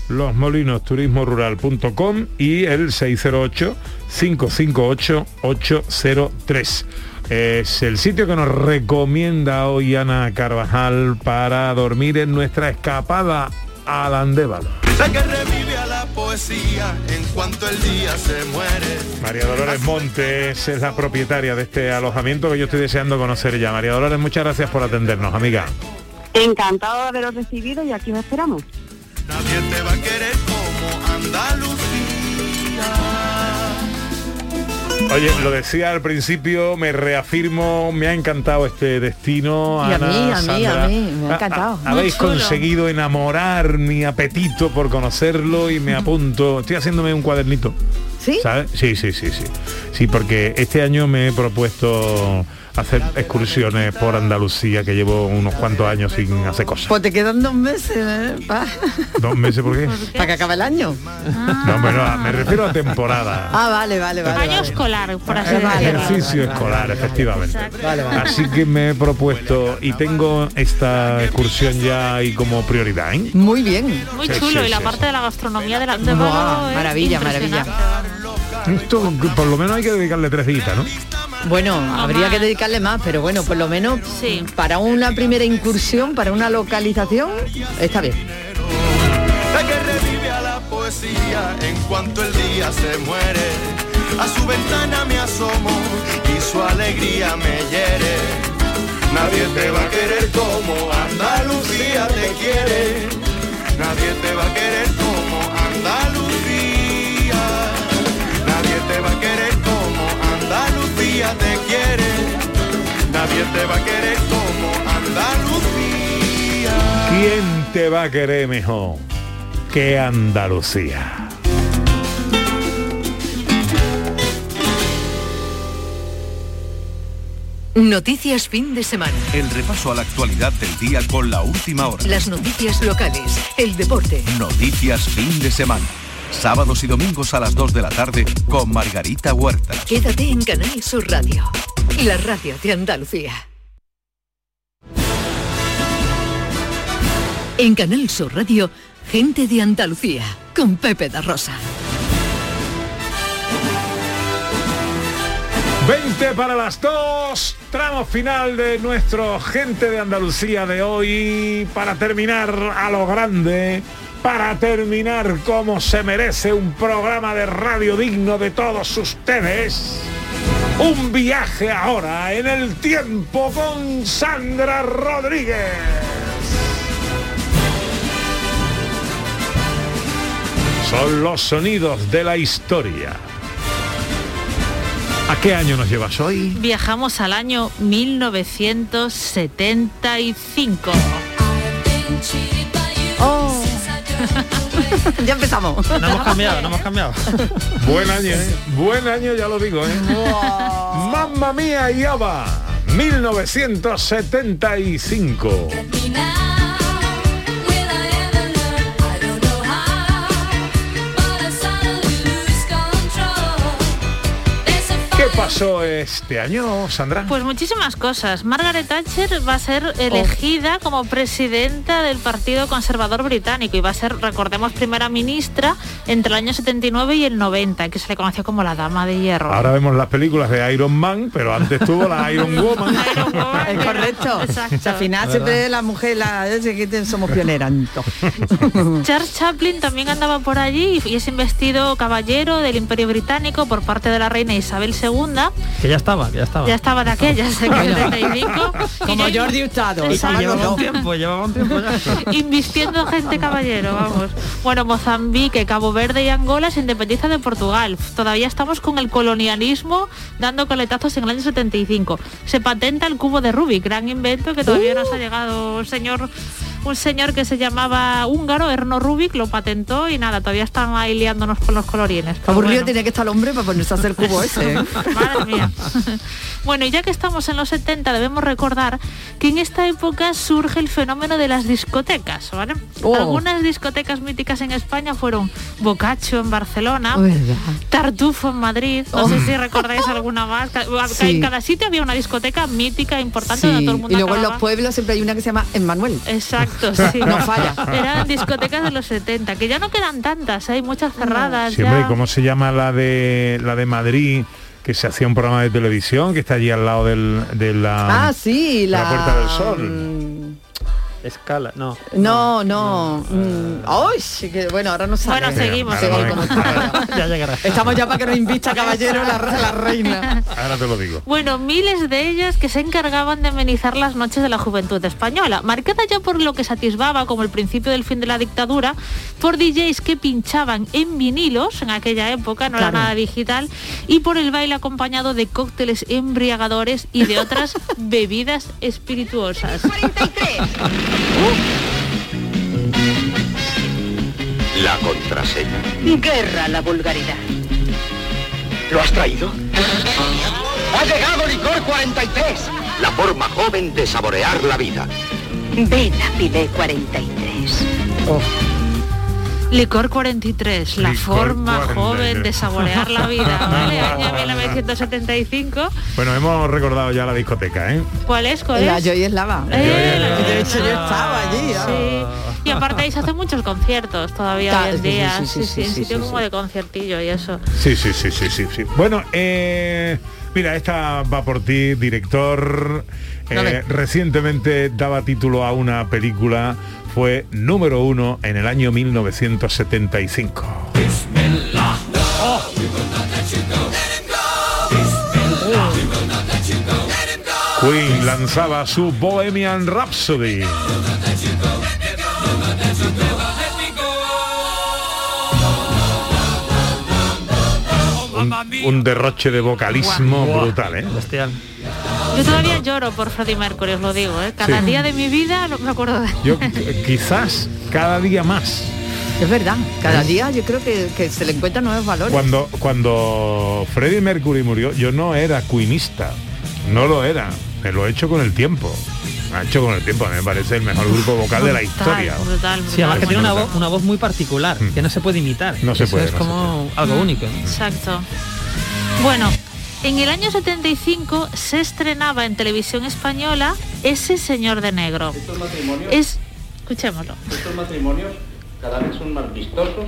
losmolinosturismorural.com y el 608-558-803. Es el sitio que nos recomienda hoy Ana Carvajal para dormir en nuestra escapada al Andévalo. La que revive a la poesía en cuanto el día se muere. María Dolores Montes es la propietaria de este alojamiento que yo estoy deseando conocer ya. María Dolores, muchas gracias por atendernos, amiga. Encantado de haberos recibido y aquí os esperamos. Nadie te va a querer como Andalucía. Oye, lo decía al principio, me reafirmo, me ha encantado este destino. Y a mí, a mí, a mí, me ha encantado. Habéis chulo. conseguido enamorar mi apetito por conocerlo y me apunto. Estoy haciéndome un cuadernito. ¿Sí? ¿Sabes? Sí, sí, sí, sí. Sí, porque este año me he propuesto hacer excursiones por Andalucía, que llevo unos cuantos años sin hacer cosas. Pues te quedan dos meses, ¿eh? Pa- Dos meses, ¿por qué? [laughs] para que acabe el año. No, pero me refiero a temporada. Ah, vale, vale, vale. Año vale. escolar, por así vale, decirlo. Ejercicio escolar, efectivamente. Vale, vale. Así que me he propuesto y tengo esta excursión ya ahí como prioridad. ¿eh? Muy bien. Muy Sí, chulo sí, y la sí, parte de la gastronomía del Buah, Andévalo es maravilla, maravilla. Esto por lo menos hay que dedicarle tres días, ¿no? Bueno, habría que dedicarle más, pero bueno, por lo menos para una primera incursión, para una localización, está bien. La que revive a la poesía en cuanto el día se muere. A su ventana me asomo y su alegría me hiere. Nadie te va a querer como Andalucía te quiere. Nadie te va a querer como Andalucía. Andalucía te quiere. Nadie te va a querer como Andalucía. ¿Quién te va a querer mejor que Andalucía? Noticias fin de semana. El repaso a la actualidad del día con la última hora. Las noticias locales, el deporte. Noticias fin de semana. Sábados y domingos a las 2 de la tarde con Margarita Huerta. Quédate en Canal Sur Radio, la radio de Andalucía. En Canal Sur Radio, gente de Andalucía, con Pepe da Rosa. 20 para las 2, tramo final de nuestro Gente de Andalucía de hoy, para terminar a lo grande, para terminar como se merece un programa de radio digno de todos ustedes. Un viaje ahora en el tiempo con Sandra Rodríguez. Son los sonidos de la historia. ¿A qué año nos llevas hoy? Viajamos al año 1975. Oh. [laughs] ya empezamos. No hemos cambiado, no hemos cambiado. [laughs] Buen año, ¿eh? Buen año, ya lo digo, ¿eh? Mamma mía y Ava, 1975. Pasó este año, Sandra? Pues muchísimas cosas. Margaret Thatcher va a ser elegida como presidenta del Partido Conservador Británico y va a ser, recordemos, primera ministra entre el año 79 y el 90, que se le conoció como la Dama de Hierro. Ahora vemos las películas de Iron Man, pero antes tuvo la Iron [laughs] Woman. [laughs] Es correcto. Exacto. O sea, al final siempre la mujer, la, somos pioneras. [laughs] Charles Chaplin también andaba por allí y es investido caballero del Imperio Británico por parte de la reina Isabel II. Que ya estaba, que ya estaba. Ya estaba de aquellas, en el 75. Como Y Jordi Hurtado. Exacto. llevaba un tiempo, llevaba un tiempo ya. Invistiendo gente caballero, vamos. Bueno, Mozambique, Cabo Verde y Angola se independizan de Portugal. Todavía estamos con el colonialismo dando coletazos en el año 75. Se patenta el cubo de Rubik, gran invento que todavía nos ha llegado un señor un señor que se llamaba húngaro, Erno Rubik, lo patentó y nada, todavía están ahí liándonos con los colorines. Aburrido bueno. tiene que estar el hombre para ponerse a hacer cubo [laughs] ese. ¿eh? Madre mía. [laughs] Bueno, y ya que estamos en los 70, debemos recordar que en esta época surge el fenómeno de las discotecas, ¿vale? Oh. Algunas discotecas míticas en España fueron Bocacho en Barcelona, ¿Verdad? Tartufo en Madrid, no Oh. sé si recordáis alguna más. [laughs] Sí. En cada sitio había una discoteca mítica, importante, donde Sí. todo el mundo Y luego en los pueblos siempre hay una que se llama Emmanuel. Exacto, [laughs] sí. No falla. Eran discotecas de los 70, que ya no quedan tantas, hay muchas cerradas. Siempre, ya. ¿cómo se llama la de la de Madrid? Que se hacía un programa de televisión que está allí al lado del, de la, Ah, sí, la, la Puerta del Sol. Escala, no. No, no. mm, ¡Ay! sí que, bueno, ahora no sale. Bueno, seguimos, Ahora seguimos. no [laughs] [laughs] ya llegará. Estamos ya para que nos invista caballero la, la reina. Ahora te lo digo. Bueno, miles de ellas que se encargaban de amenizar las noches de la juventud española, marcada ya por lo que se atisbaba como el principio del fin de la dictadura, por DJs que pinchaban en vinilos en aquella época, no Claro. era nada digital, y por el baile acompañado de cócteles embriagadores y de otras [laughs] bebidas espirituosas. La contraseña. Guerra a la vulgaridad. ¿Lo has traído? ¡Ha llegado Licor 43! La forma joven de saborear la vida. Ven a Pilé 43. Licor 43, la Licor forma 43. joven de saborear la vida, [laughs] ¿vale? Año 1975. Bueno, hemos recordado ya la discoteca, ¿eh? ¿Cuál es? ¿Cuál La? Joy Eslava. Eh, la De hecho, yo estaba allí. ah. Sí. Y aparte ahí se hacen muchos conciertos todavía Ta- hoy en día. sí, Sí, sí, sí, sí, en sí, sitio sí, como sí. de conciertillo y eso. Sí, sí, sí, sí, sí, sí. Bueno, eh, mira, esta va por ti, director. Eh, recientemente daba título a una película, fue número uno en el año 1975. Queen lanzaba su Bohemian Rhapsody. Un, un derroche de vocalismo brutal, ¿eh? Bestial. Yo todavía lloro por Freddie Mercury, os lo digo, ¿eh? Cada Sí. día de mi vida no me acuerdo de Yo [laughs] eh, quizás cada día más. Es verdad, cada día yo creo que, que se le encuentran nuevos valores. Cuando, cuando Freddie Mercury murió, yo no era queenista. No lo era. Me lo he hecho con el tiempo. Me ha hecho con el tiempo. Me parece el mejor grupo vocal de la historia. Brutal, Sí, además que tiene una, voz, una voz muy particular, que no se puede imitar. No se Eso puede, Es no como algo único. ¿no? Exacto. Bueno, en el año 75 se estrenaba en televisión española Ese señor de negro. Es, escuchémoslo. Estos matrimonios cada vez son más vistosos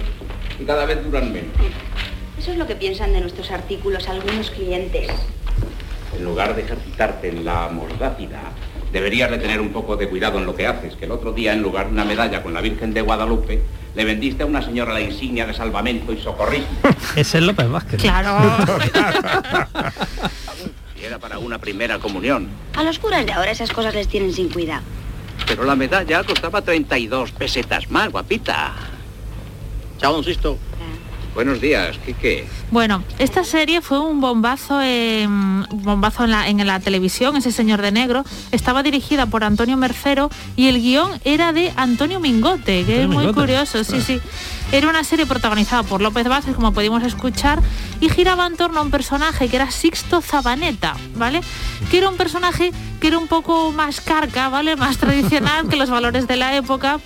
y cada vez duran menos. Eso es lo que piensan de nuestros artículos algunos clientes. En lugar de ejercitarte en la mordacidad, deberías de tener un poco de cuidado en lo que haces, que el otro día, en lugar de una medalla con la Virgen de Guadalupe, le vendiste a una señora la insignia de salvamento y socorrismo. [laughs] Ese es López Vázquez. Claro. Si [laughs] era para una primera comunión. A los curas de ahora esas cosas les tienen sin cuidado. Pero la medalla costaba 32 pesetas más, guapita. Chao, don Sisto. Buenos días, Quique. Bueno, esta serie fue un bombazo, en, un bombazo en la, en la televisión, ese señor de negro. Estaba dirigida por Antonio Mercero y el guion era de Antonio Mingote, que es muy Mingote. curioso, sí, sí. Era una serie protagonizada por López Vázquez, como pudimos escuchar, y giraba en torno a un personaje que era Sixto Zabaneta, ¿vale? Que era un personaje que era un poco más carca, ¿vale? Más tradicional que los valores de la época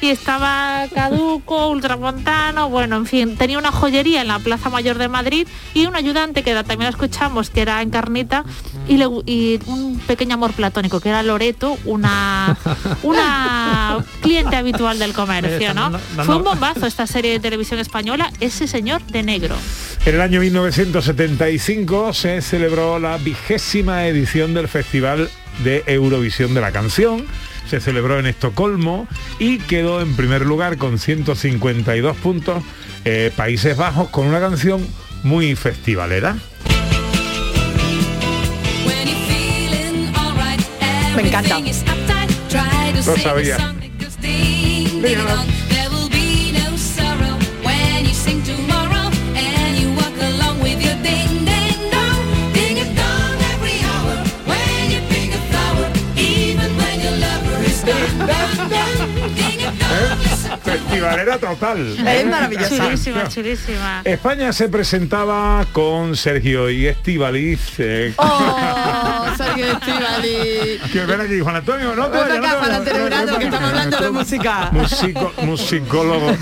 y estaba caduco, ultramontano, bueno, en fin, tenía una joyería en la Plaza Mayor de Madrid y un ayudante que también lo escuchamos, que era encarnita, y, le- y un pequeño amor platónico, que era Loreto, una, [laughs] una cliente habitual del comercio, ¿no? Fue un bombazo esta serie de televisión española, ese señor de negro. En el año 1975 se celebró la vigésima edición del Festival de Eurovisión de la Canción. Se celebró en Estocolmo y quedó en primer lugar con 152 puntos eh, Países Bajos con una canción muy festivalera. Me encanta. Lo sabía. Festivalera total. Es maravillosa. Chulísima, chulísima. España se presentaba con Sergio y Estivaliz. eh, Oh, Sergio Estivali. que ven aquí, Juan Antonio, no te vayas, no. Antonio Grado, que estamos hablando de música. Musico- musicólogo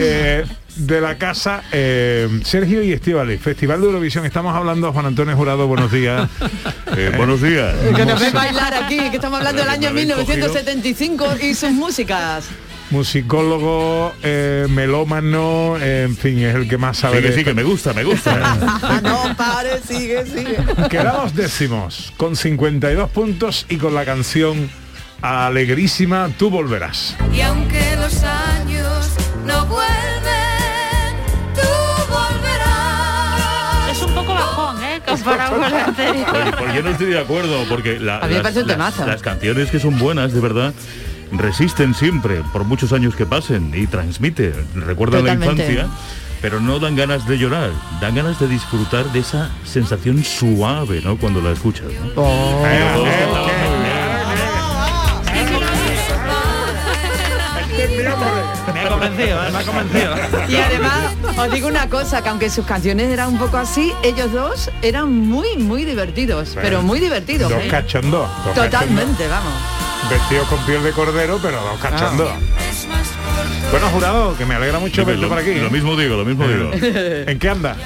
eh, de la casa eh, Sergio y Estivali Festival de Eurovisión estamos hablando Juan Antonio Jurado buenos días Eh, buenos días Que nos ven bailar aquí, que estamos hablando del año 1975 y sus músicas. Musicólogo eh, melómano eh, en fin es el que más sabe Sí, que de sí, que me gusta, me gusta. [laughs] no, pare, sigue, sigue. quedamos décimos con 52 puntos y con la canción alegrísima tú volverás Y aunque los años no vuelven, tú volverás. Es un poco bajón, ¿eh? Comparado con la anterior. Oye, pues yo no estoy de acuerdo, porque la- las canciones que son buenas, de verdad, resisten siempre, por muchos años que pasen, y transmite, recuerdan la infancia, pero no dan ganas de llorar, dan ganas de disfrutar de esa sensación suave, ¿no? Cuando la escuchas. ¿no? Me ha convencido, ¿eh? me ha convencido. Y además, os digo una cosa, que aunque sus canciones eran un poco así, ellos dos eran muy, muy divertidos, pero muy divertidos. dos ¿eh? cachondos dos Totalmente, vamos. Vestidos con piel de cordero pero dos cachondos Es más Bueno, jurado, que me alegra mucho Dime, verte lo, por aquí. lo mismo digo, lo mismo digo. [laughs] ¿En qué anda?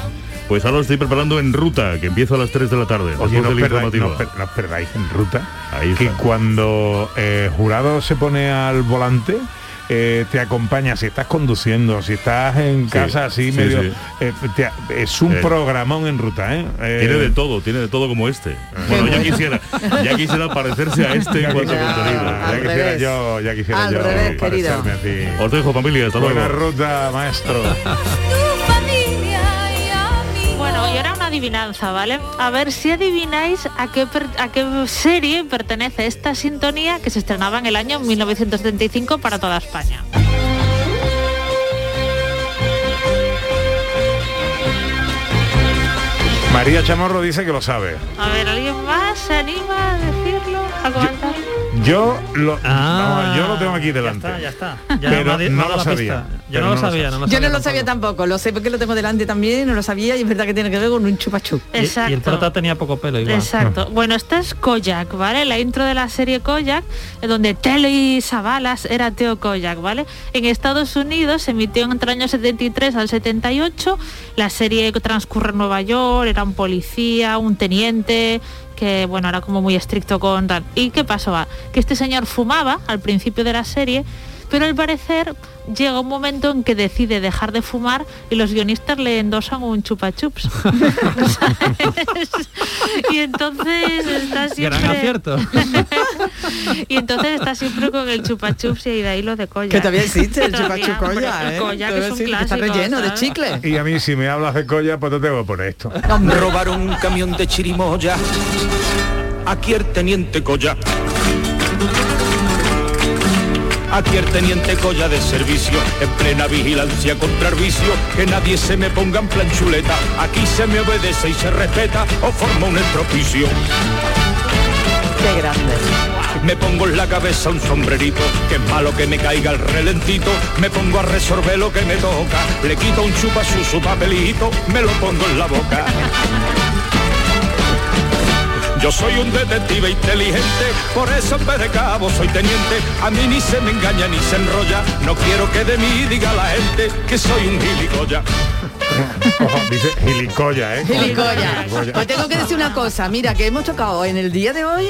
Pues ahora lo estoy preparando en ruta, que empiezo a las 3 de la tarde, Oye, no del perdáis, no per- no perdáis en ruta. Ahí que está. cuando eh, jurado se pone al volante, eh, te acompaña, si estás conduciendo, si estás en Sí, casa así sí, medio... sí. eh, te- es un Eh. programón en ruta, ¿eh? Eh, Tiene de todo, tiene de todo como este. Bueno, ya quisiera, ya quisiera parecerse a este en cuanto a contenido. Ya quisiera yo, ya quisiera Al yo revés, querido. parecerme a ti. Os dejo familia, hasta Buena luego. ruta, maestro. [laughs] adivinanza, ¿vale? A ver si adivináis a qué, per- a qué serie pertenece esta sintonía que se estrenaba en el año 1975 para toda España. María Chamorro dice que lo sabe. A ver, ¿alguien más se anima a decirlo? ¿A comentar? Yo lo, Ah, yo lo tengo aquí delante. Ya está, ya está. Ya Pero me ha di- me no lo sabía. pista. Yo Pero no lo no lo sabía, no lo Yo sabía. no lo sabía tampoco, lo sé porque lo tengo delante también, no lo sabía y es verdad que tiene que ver con un chupachup. Y- Y, el Exacto. prota tenía poco pelo igual. Exacto. Bueno, esta es Koyak, ¿vale? La intro de la serie Koyak, en donde Telly Savalas era Teo Koyak, ¿vale? En Estados Unidos se emitió entre el año 73 al 78. La serie transcurre en Nueva York, era un policía, un teniente que bueno era como muy estricto con tal. ¿Y qué pasó? Que este señor fumaba al principio de la serie, pero al parecer llega un momento en que decide dejar de fumar y los guionistas le endosan un chupa chups. [laughs] y entonces está siempre Gran acierto. [laughs] y entonces está siempre con el chupa chups y de ahí lo de colla Que todavía existe el [laughs] chupachup hombre, colla, el ¿eh? colla, que es un existe, está clásico, relleno de chicle. Y a mí si me hablas de colla, pues te tengo que poner esto. Me robaron un camión de chirimoya. Aquí el teniente Colla. Aquí el teniente Colla de servicio, en plena vigilancia contra el vicio, que nadie se me ponga en plan chuleta. Aquí se me obedece y se respeta o forma un estropicio. Qué grande. Me pongo en la cabeza un sombrerito, que es malo que me caiga el relentito. Me pongo a resolver lo que me toca. Le quito un chupa su, su papelito, me lo pongo en la boca. Yo soy un detective inteligente, por eso en vez de cabo soy teniente. A mí ni se me engaña ni se enrolla. No quiero que de mí diga la gente que soy un gilipollas. Ojo, dice gilicoya, ¿eh? Gilicoya. Gilicoya. Pues tengo que decir una cosa, mira, que hemos tocado en el día de hoy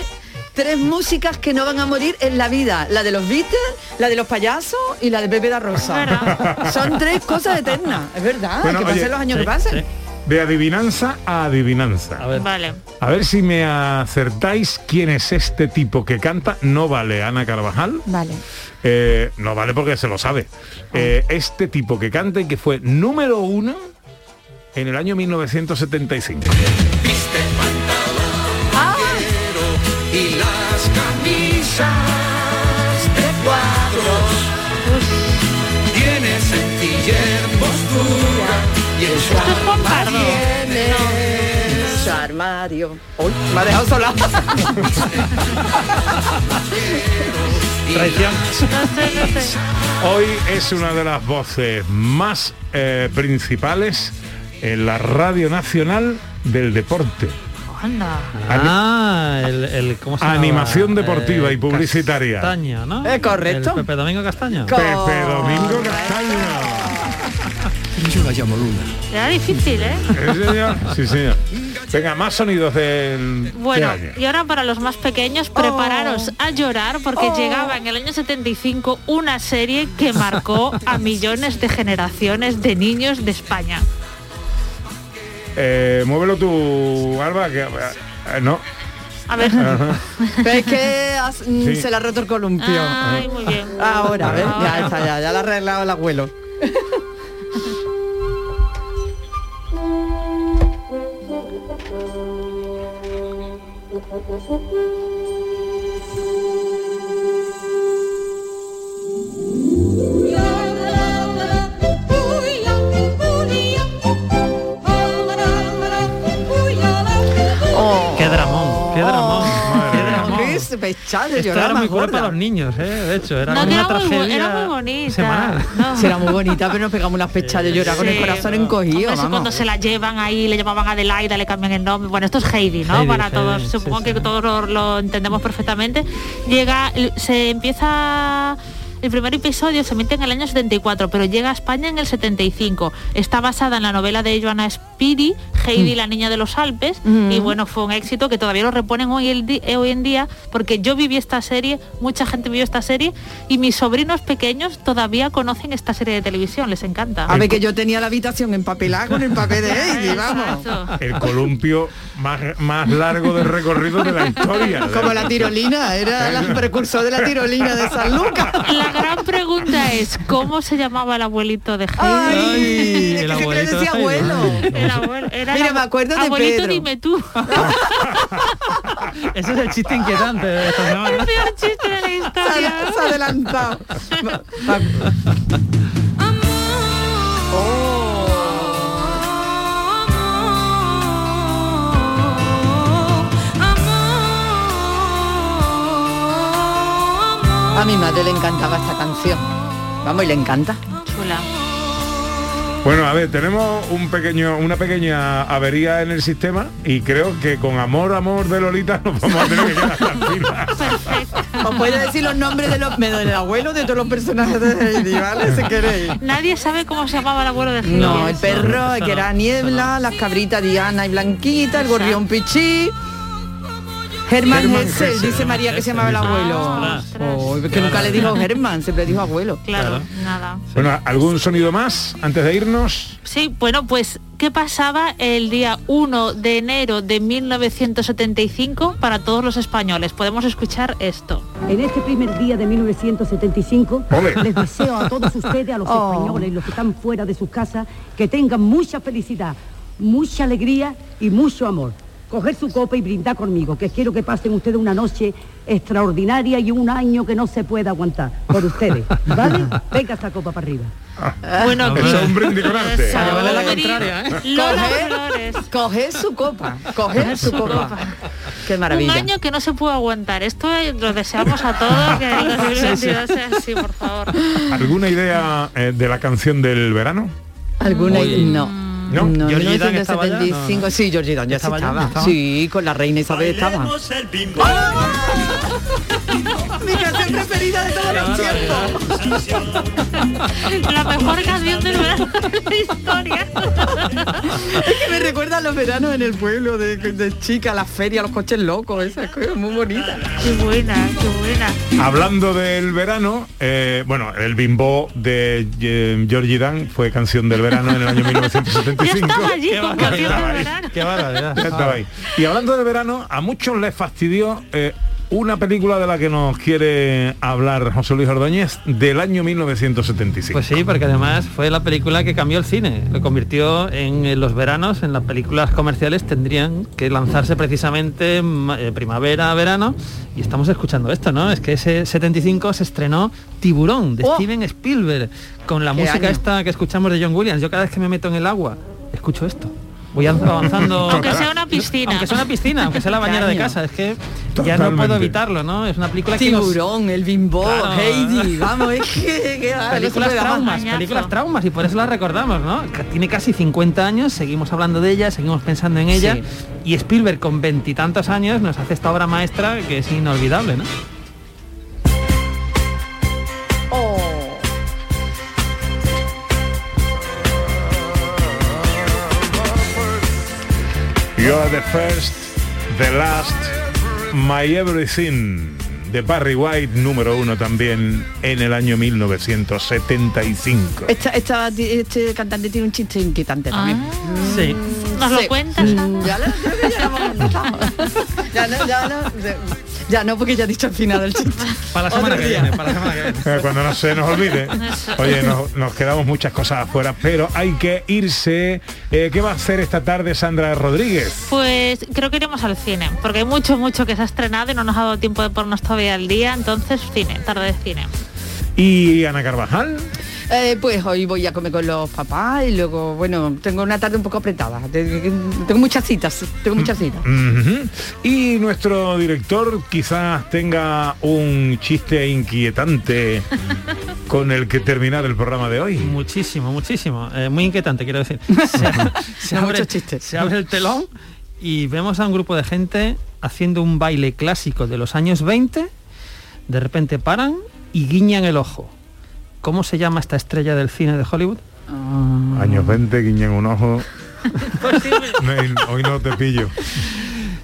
tres músicas que no van a morir en la vida. La de los Beatles, la de los payasos y la de Pepe da Rosa. Son tres cosas eternas, es verdad, Bueno, que pasen oye, los años sí, que pasen. De adivinanza a adivinanza. A ver. Vale. A ver si me acertáis quién es este tipo que canta. No vale Ana Carvajal. Vale. Eh, no vale porque se lo sabe. Eh, este tipo que canta y que fue número uno en el año 1975. y las camisas y en su armario. Uy, me ha dejado sola. [laughs] Traición. Hoy es una de las voces más eh, principales en la Radio Nacional del Deporte. Anda. Ah, el, el- ¿cómo se llama? Animación deportiva Eh, y publicitaria. Castaña, ¿no? Es correcto. El Pepe Domingo Castaña. Pepe Domingo Castaño. Yo la llamo Luna. Era difícil, ¿eh? [laughs] Sí, señor. Sí, señor. [laughs] Venga, más sonidos del, Bueno, del año. y ahora para los más pequeños, prepararos a llorar porque Oh. llegaba en el año 75 una serie que marcó a [laughs] millones de generaciones de niños de España. Eh, muévelo tú, Alba, que... eh, no. A ver. Pero es que has- mm, Sí. se le ha roto el columpio. Ay, muy bien. Ahora, a ver, ya está, ya, ya lo ha arreglado el abuelo. Mm-hmm. De Esto llorar era muy cruel gorda. para los niños, ¿eh? de hecho, era No, como que una era muy, tragedia era muy bonita. semanal. No. Será muy bonita, pero nos pegamos unas pechadas de llorar con el corazón encogido, Hombre, eso vamos. cuando se la llevan ahí, le llamaban Adelaida, le cambian el nombre. Bueno, esto es Heidi, ¿no? Heidi, Para Heidi, todos, supongo sí. que todos lo, lo entendemos perfectamente. Llega, se empieza El primer episodio se emite en el año 74, pero llega a España en el 75. Está basada en la novela de Joanna Spiri, Heidi, la niña de los Alpes, Mm. y bueno, fue un éxito que todavía lo reponen hoy, el eh, hoy en día, porque yo viví esta serie, mucha gente vivió esta serie, y mis sobrinos pequeños todavía conocen esta serie de televisión, les encanta. A ver que yo tenía la habitación empapelada con el papel de Heidi, vamos. [laughs] El columpio más, más largo del recorrido de la historia. Como la tirolina, era el precursor de la tirolina de San Lucas. La gran pregunta es, ¿cómo se llamaba el abuelito de Heidi? Ay, es que siempre abuelito de decía Heidi. abuelo. El abuelo, era Mira, me acuerdo de abuelito, Pedro. dime tú. [laughs] Ese es el chiste inquietante de esta [laughs] semana. El peor chiste de la Se historia. ha, se ha adelantado. [laughs] A mi madre le encantaba esta canción. Vamos, y le encanta. Chula. Bueno, a ver, tenemos un pequeño, una pequeña avería en el sistema y creo que con amor, amor de Lolita nos vamos a tener que quedar tranquilas. Os puedo decir los nombres de los me- del abuelo de todos los personajes de Heidi, ¿vale? Si queréis. Nadie sabe cómo se llamaba el abuelo de Heidi. No, el perro que era Niebla, las cabritas Diana y Blanquita, el gorrión Pichí. Germán Germán Hessel, Hessel. dice María que se llamaba el abuelo. Oh, que nunca le dijo Germán, siempre dijo abuelo. Claro, nada. Bueno, ¿algún sonido más antes de irnos? Sí, bueno, pues, ¿qué pasaba el día 1 de enero de 1975 para todos los españoles? Podemos escuchar esto. En este primer día de 1975 Ole. les deseo a todos ustedes, a los [laughs] Oh. españoles, los que están fuera de sus casas, que tengan mucha felicidad, mucha alegría y mucho amor. Coger su copa y brindar conmigo, que quiero que pasen ustedes una noche extraordinaria y un año que no se pueda aguantar por ustedes, ¿vale? [laughs] Venga esta copa para arriba. Bueno, Eso es un brindis con arte. La contraria, ¿eh? Coger-. Coger su copa, coger su su copa. copa. Qué maravilla. Un año que no se puede aguantar. Esto eh, lo deseamos a todos que el [laughs] 2022 sea así, por favor. ¿Alguna idea eh, de la canción del verano? ¿Alguna? Uy. No. ¿No? No, ¿Georgie Dan estaba ya? 1975, No, no. sí, Georgie Dan ya sí ¿Estaba ya? estaba. ¿Estaba? Sí, con la reina Isabel estaba. [laughs] Mi canción preferida de todos los tiempos. La mejor canción del verano de la historia. Es que me recuerda a los veranos en el pueblo de, de chica, las ferias, los coches locos, esas cosas muy bonitas. Qué buena, qué buena. Hablando del verano, eh, bueno, el bimbo de eh, Georgie Dan fue canción del verano en el año [laughs] 1975. estaba allí con canción del verano. Qué barbaridad. Ya. Y hablando de verano, a muchos les fastidió eh, una película de la que nos quiere hablar José Luis Ordóñez del año 1975. Pues sí, porque además fue la película que cambió el cine, lo convirtió en eh, los veranos, en las películas comerciales tendrían que lanzarse precisamente eh, primavera, verano, y estamos escuchando esto, ¿no? Es que ese 75 se estrenó Tiburón de Oh. Steven Spielberg, con la ¿Qué música año? esta que escuchamos de John Williams. Yo cada vez que me meto en el agua, escucho esto. Voy avanzando. [laughs] Aunque sea una piscina. Aunque sea una piscina, aunque sea la ¿Qué bañera de casa, es que ya no puedo evitarlo, ¿no? Es una película que nos- Tiburón, el bimbo, Claro. Heidi, vamos, es que, que- [laughs] ah, películas traumas, películas traumas y por eso la recordamos, ¿no? Que Tiene casi 50 años, seguimos hablando de ella, seguimos pensando en ella Sí. y Spielberg con veintitantos años nos hace esta obra maestra que es inolvidable, ¿no? You're the first, the last, my everything de Barry White, número uno también en el año 1975. Esta, esta- este cantante tiene un chiste inquietante también. Sí. ¿Nos lo cuentas? Ya, lo- ya, ya no, [laughs] ya no, ya no, porque ya he dicho al final del chiste. [laughs] Para la semana que viene, para la semana que viene. Cuando no se nos olvide. Oye, nos, nos quedamos muchas cosas afuera, pero hay que irse. Eh, ¿Qué va a hacer esta tarde Sandra Rodríguez? Pues creo que iremos al cine, porque hay mucho, mucho que se ha estrenado y no nos ha dado tiempo de ponernos todavía al día, entonces cine, tarde de cine. ¿Y Ana Carvajal? Eh, pues hoy voy a comer con los papás y luego, bueno, tengo una tarde un poco apretada. Tengo muchas citas, tengo muchas citas. Ujú. Y nuestro director quizás tenga un chiste inquietante [laughs] con el que terminar el programa de hoy. Muchísimo, muchísimo. Eh, muy inquietante, quiero decir. [laughs] Se, [laughs] se abre, muchos chistes. se abre el telón y vemos a un grupo de gente haciendo un baile clásico de los años 20. De repente paran, y guiñan el ojo. ¿Cómo se llama esta estrella del cine de Hollywood? Años 20, guiñen un ojo. [laughs] No, hoy no te pillo.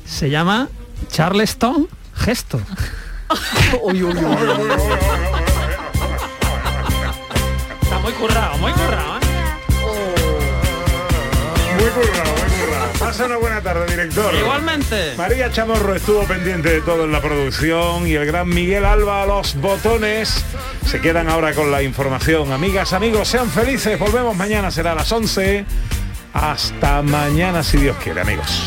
Se llama Charleston Gesto. [laughs] Está muy currado, muy currado. ¿eh? Muy currado, muy currado. Pasa una buena tarde, director. Igualmente. María Chamorro estuvo pendiente de todo en la producción y el gran Miguel Alba a los botones. Se quedan ahora con la información. Amigas, amigos, sean felices. Volvemos mañana, será a las 11. Hasta mañana, si Dios quiere, amigos.